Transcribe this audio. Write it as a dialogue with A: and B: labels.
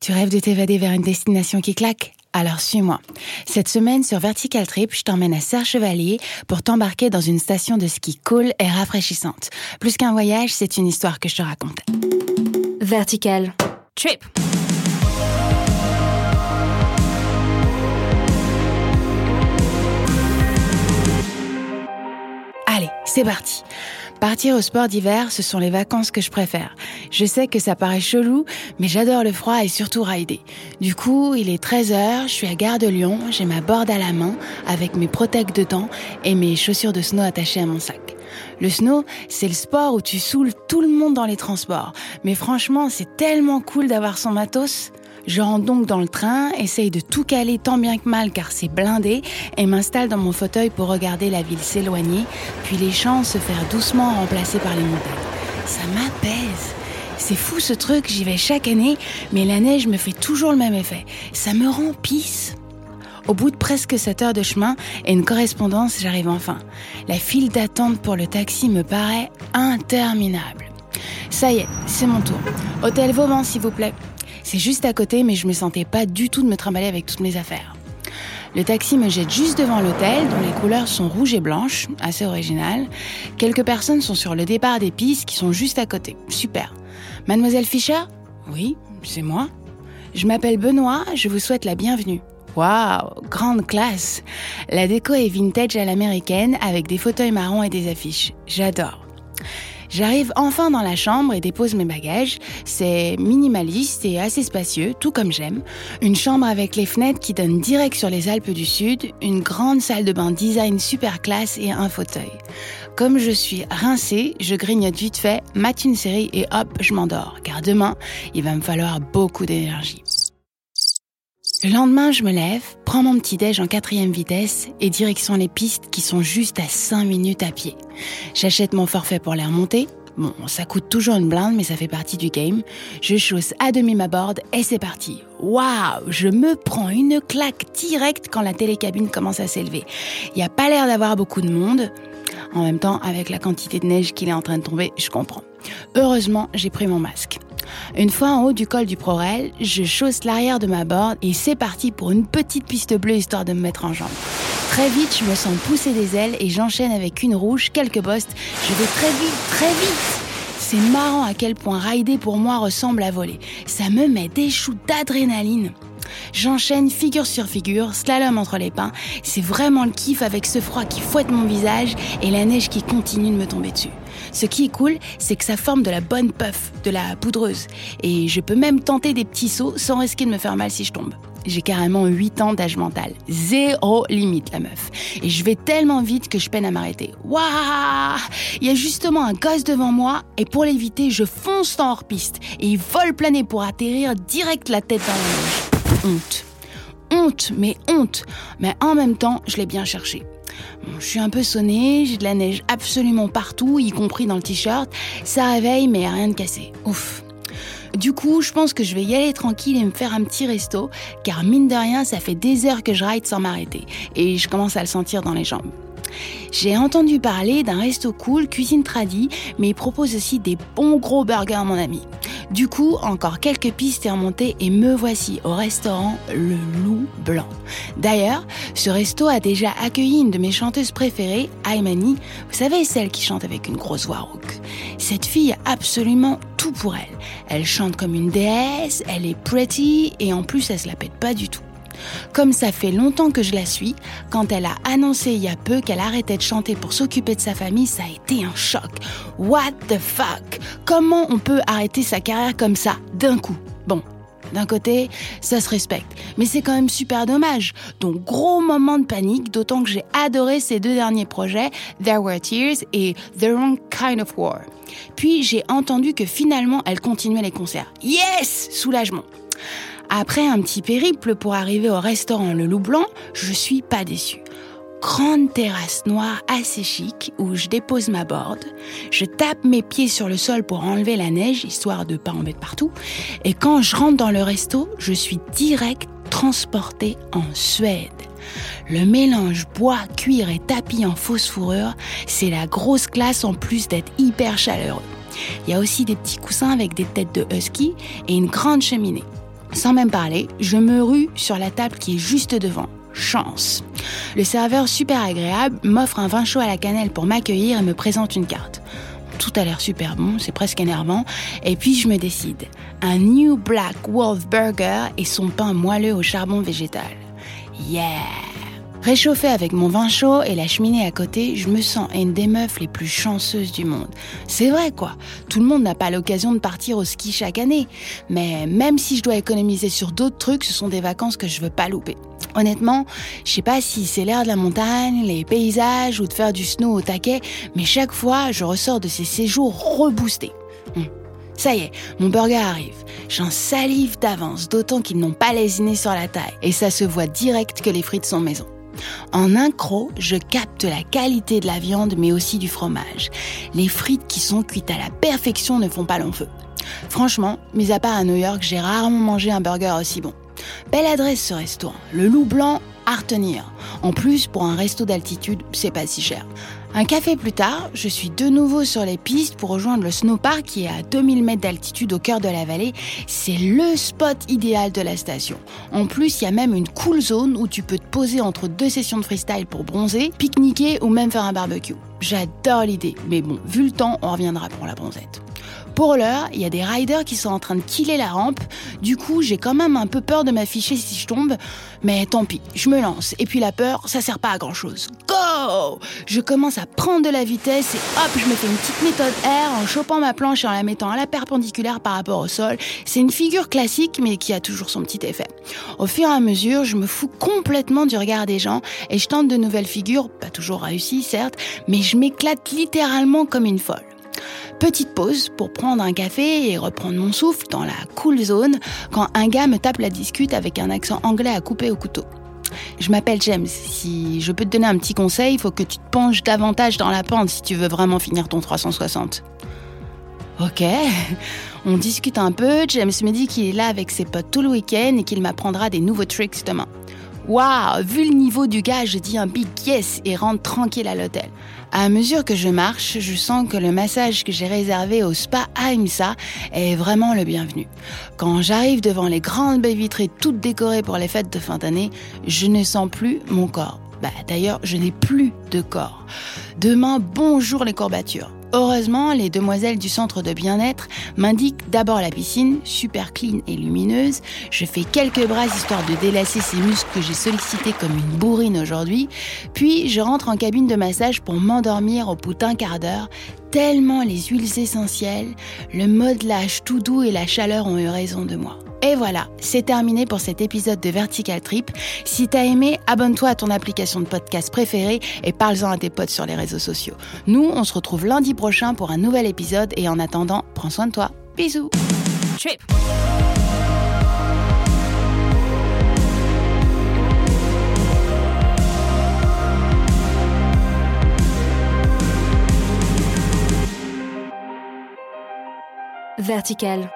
A: Tu rêves de t'évader vers une destination qui claque? Alors suis-moi. Cette semaine sur Vertical Trip, je t'emmène à Serre-Chevalier pour t'embarquer dans une station de ski cool et rafraîchissante. Plus qu'un voyage, c'est une histoire que je te raconte.
B: Vertical Trip.
A: Allez, c'est parti. Partir au sport d'hiver, ce sont les vacances que je préfère. Je sais que ça paraît chelou, mais j'adore le froid et surtout rider. Du coup, il est 13h, je suis à Gare de Lyon, j'ai ma board à la main avec mes protèques dedans et mes chaussures de snow attachées à mon sac. Le snow, c'est le sport où tu saoules tout le monde dans les transports. Mais franchement, c'est tellement cool d'avoir son matos. Je rentre donc dans le train, essaye de tout caler tant bien que mal car c'est blindé et m'installe dans mon fauteuil pour regarder la ville s'éloigner, puis les champs se faire doucement remplacer par les montagnes. Ça m'apaise. C'est fou ce truc, j'y vais chaque année, mais la neige me fait toujours le même effet. Ça me rend pisse. Au bout de presque 7 heures de chemin et une correspondance, j'arrive enfin. La file d'attente pour le taxi me paraît interminable. Ça y est, c'est mon tour. Hôtel Vauban, s'il vous plaît. C'est juste à côté, mais je me sentais pas du tout de me trimballer avec toutes mes affaires. Le taxi me jette juste devant l'hôtel, dont les couleurs sont rouges et blanches, assez original. Quelques personnes sont sur le départ des pistes qui sont juste à côté. Super. Mademoiselle Fischer? Oui, c'est moi. Je m'appelle Benoît, je vous souhaite la bienvenue. Waouh, grande classe. La déco est vintage à l'américaine avec des fauteuils marrons et des affiches. J'adore. J'arrive enfin dans la chambre et dépose mes bagages. C'est minimaliste et assez spacieux, tout comme j'aime. Une chambre avec les fenêtres qui donnent direct sur les Alpes du Sud, une grande salle de bain design super classe et un fauteuil. Comme je suis rincée, je grignote vite fait, mate une série et hop, je m'endors. Car demain, il va me falloir beaucoup d'énergie. Le lendemain, je me lève, prends mon petit déj en quatrième vitesse et direction les pistes qui sont juste à 5 minutes à pied. J'achète mon forfait pour les remonter. Bon, ça coûte toujours une blinde, mais ça fait partie du game. Je chausse à demi ma board et c'est parti. Waouh, je me prends une claque directe quand la télécabine commence à s'élever. Il n'y a pas l'air d'avoir beaucoup de monde. En même temps, avec la quantité de neige qu'il est en train de tomber, je comprends. Heureusement, j'ai pris mon masque. Une fois en haut du col du Prorel, je chausse l'arrière de ma board et c'est parti pour une petite piste bleue histoire de me mettre en jambe. Très vite, je me sens pousser des ailes et j'enchaîne avec une rouge, quelques bosses. Je vais très vite, très vite. C'est marrant à quel point rider pour moi ressemble à voler. Ça me met des shoots d'adrénaline. J'enchaîne figure sur figure, slalom entre les pins. C'est vraiment le kiff avec ce froid qui fouette mon visage et la neige qui continue de me tomber dessus. Ce qui est cool, c'est que ça forme de la bonne puff, de la poudreuse. Et je peux même tenter des petits sauts sans risquer de me faire mal si je tombe. J'ai carrément 8 ans d'âge mental. Zéro limite, la meuf. Et je vais tellement vite que je peine à m'arrêter. Waouh Il y a justement un gosse devant moi, et pour l'éviter, je fonce en hors-piste. Et il vole planer pour atterrir direct la tête dans la neige honte. Honte, mais honte. Mais en même temps, je l'ai bien cherché. je suis un peu sonnée, j'ai de la neige absolument partout, y compris dans le t-shirt. Ça réveille, mais rien de cassé. Ouf. Du coup, je pense que je vais y aller tranquille et me faire un petit resto, car mine de rien, ça fait des heures que je ride sans m'arrêter. Et je commence à le sentir dans les jambes. J'ai entendu parler d'un resto cool, cuisine tradie, mais il propose aussi des bons gros burgers, mon ami. Du coup, encore quelques pistes et remontées et me voici au restaurant Le Loup Blanc. D'ailleurs, ce resto a déjà accueilli une de mes chanteuses préférées, Aymani. Vous savez, celle qui chante avec une grosse voix rauque. Cette fille a absolument tout pour elle. Elle chante comme une déesse, elle est pretty et en plus elle se la pète pas du tout. Comme ça fait longtemps que je la suis, quand elle a annoncé il y a peu qu'elle arrêtait de chanter pour s'occuper de sa famille, ça a été un choc. What the fuck? Comment on peut arrêter sa carrière comme ça, d'un coup? Bon, d'un côté, ça se respecte, mais c'est quand même super dommage. Donc gros moment de panique, d'autant que j'ai adoré ces deux derniers projets, There Were Tears et The Wrong Kind of War. Puis j'ai entendu que finalement elle continuait les concerts. Yes Soulagement. Après un petit périple pour arriver au restaurant Le Loup Blanc, je suis pas déçue. Grande terrasse noire assez chic où je dépose ma board, je tape mes pieds sur le sol pour enlever la neige histoire de pas en mettre partout, et quand je rentre dans le resto, je suis direct transportée en Suède. Le mélange bois, cuir et tapis en fausse fourrure, c'est la grosse classe en plus d'être hyper chaleureux. Il y a aussi des petits coussins avec des têtes de husky et une grande cheminée. Sans même parler, je me rue sur la table qui est juste devant. Chance. Le serveur super agréable m'offre un vin chaud à la cannelle pour m'accueillir et me présente une carte. Tout a l'air super bon, c'est presque énervant. Et puis je me décide. Un New Black Wolf Burger et son pain moelleux au charbon végétal. Yeah! Réchauffé avec mon vin chaud et la cheminée à côté, je me sens une des meufs les plus chanceuses du monde. C'est vrai quoi, tout le monde n'a pas l'occasion de partir au ski chaque année. Mais même si je dois économiser sur d'autres trucs, ce sont des vacances que je veux pas louper. Honnêtement, je sais pas si c'est l'air de la montagne, les paysages ou de faire du snow au taquet, mais chaque fois, je ressors de ces séjours reboostés. Hum. Ça y est, mon burger arrive. J'en salive d'avance, d'autant qu'ils n'ont pas lésiné sur la taille. Et ça se voit direct que les frites sont maison. En un croc, je capte la qualité de la viande, mais aussi du fromage. Les frites qui sont cuites à la perfection ne font pas long feu. Franchement, mis à part à New York, j'ai rarement mangé un burger aussi bon. Belle adresse ce restaurant, le Loup Blanc à retenir. En plus, pour un resto d'altitude, c'est pas si cher. Un café plus tard, je suis de nouveau sur les pistes pour rejoindre le snowpark qui est à 2000 mètres d'altitude au cœur de la vallée. C'est le spot idéal de la station. En plus, il y a même une cool zone où tu peux te poser entre deux sessions de freestyle pour bronzer, pique-niquer ou même faire un barbecue. J'adore l'idée, mais bon, vu le temps, on reviendra pour la bronzette. Pour l'heure, il y a des riders qui sont en train de killer la rampe. Du coup, j'ai quand même un peu peur de m'afficher si je tombe. Mais tant pis, je me lance. Et puis la peur, ça sert pas à grand chose. Go Je commence à prendre de la vitesse et hop, je me fais une petite méthode R en chopant ma planche et en la mettant à la perpendiculaire par rapport au sol. C'est une figure classique, mais qui a toujours son petit effet. Au fur et à mesure, je me fous complètement du regard des gens et je tente de nouvelles figures, pas toujours réussies certes, mais je m'éclate littéralement comme une folle. Petite pause pour prendre un café et reprendre mon souffle dans la cool zone quand un gars me tape la discute avec un accent anglais à couper au couteau. Je m'appelle James. Si je peux te donner un petit conseil, il faut que tu te penches davantage dans la pente si tu veux vraiment finir ton 360. Ok, on discute un peu. James me dit qu'il est là avec ses potes tout le week-end et qu'il m'apprendra des nouveaux tricks demain. Waouh, vu le niveau du gars, je dis un big yes et rentre tranquille à l'hôtel. À mesure que je marche, je sens que le massage que j'ai réservé au spa Aimsa est vraiment le bienvenu. Quand j'arrive devant les grandes baies vitrées toutes décorées pour les fêtes de fin d'année, je ne sens plus mon corps. Bah, d'ailleurs, je n'ai plus de corps. Demain, bonjour les courbatures. Heureusement, les demoiselles du centre de bien-être m'indiquent d'abord la piscine, super clean et lumineuse. Je fais quelques bras histoire de délasser ces muscles que j'ai sollicités comme une bourrine aujourd'hui. Puis je rentre en cabine de massage pour m'endormir au bout d'un quart d'heure, tellement les huiles essentielles, le modelage tout doux et la chaleur ont eu raison de moi. Et voilà, c'est terminé pour cet épisode de Vertical Trip. Si t'as aimé, abonne-toi à ton application de podcast préférée et parle-en à tes potes sur les réseaux sociaux. Nous, on se retrouve lundi prochain pour un nouvel épisode et en attendant, prends soin de toi. Bisous. Trip.
B: Vertical.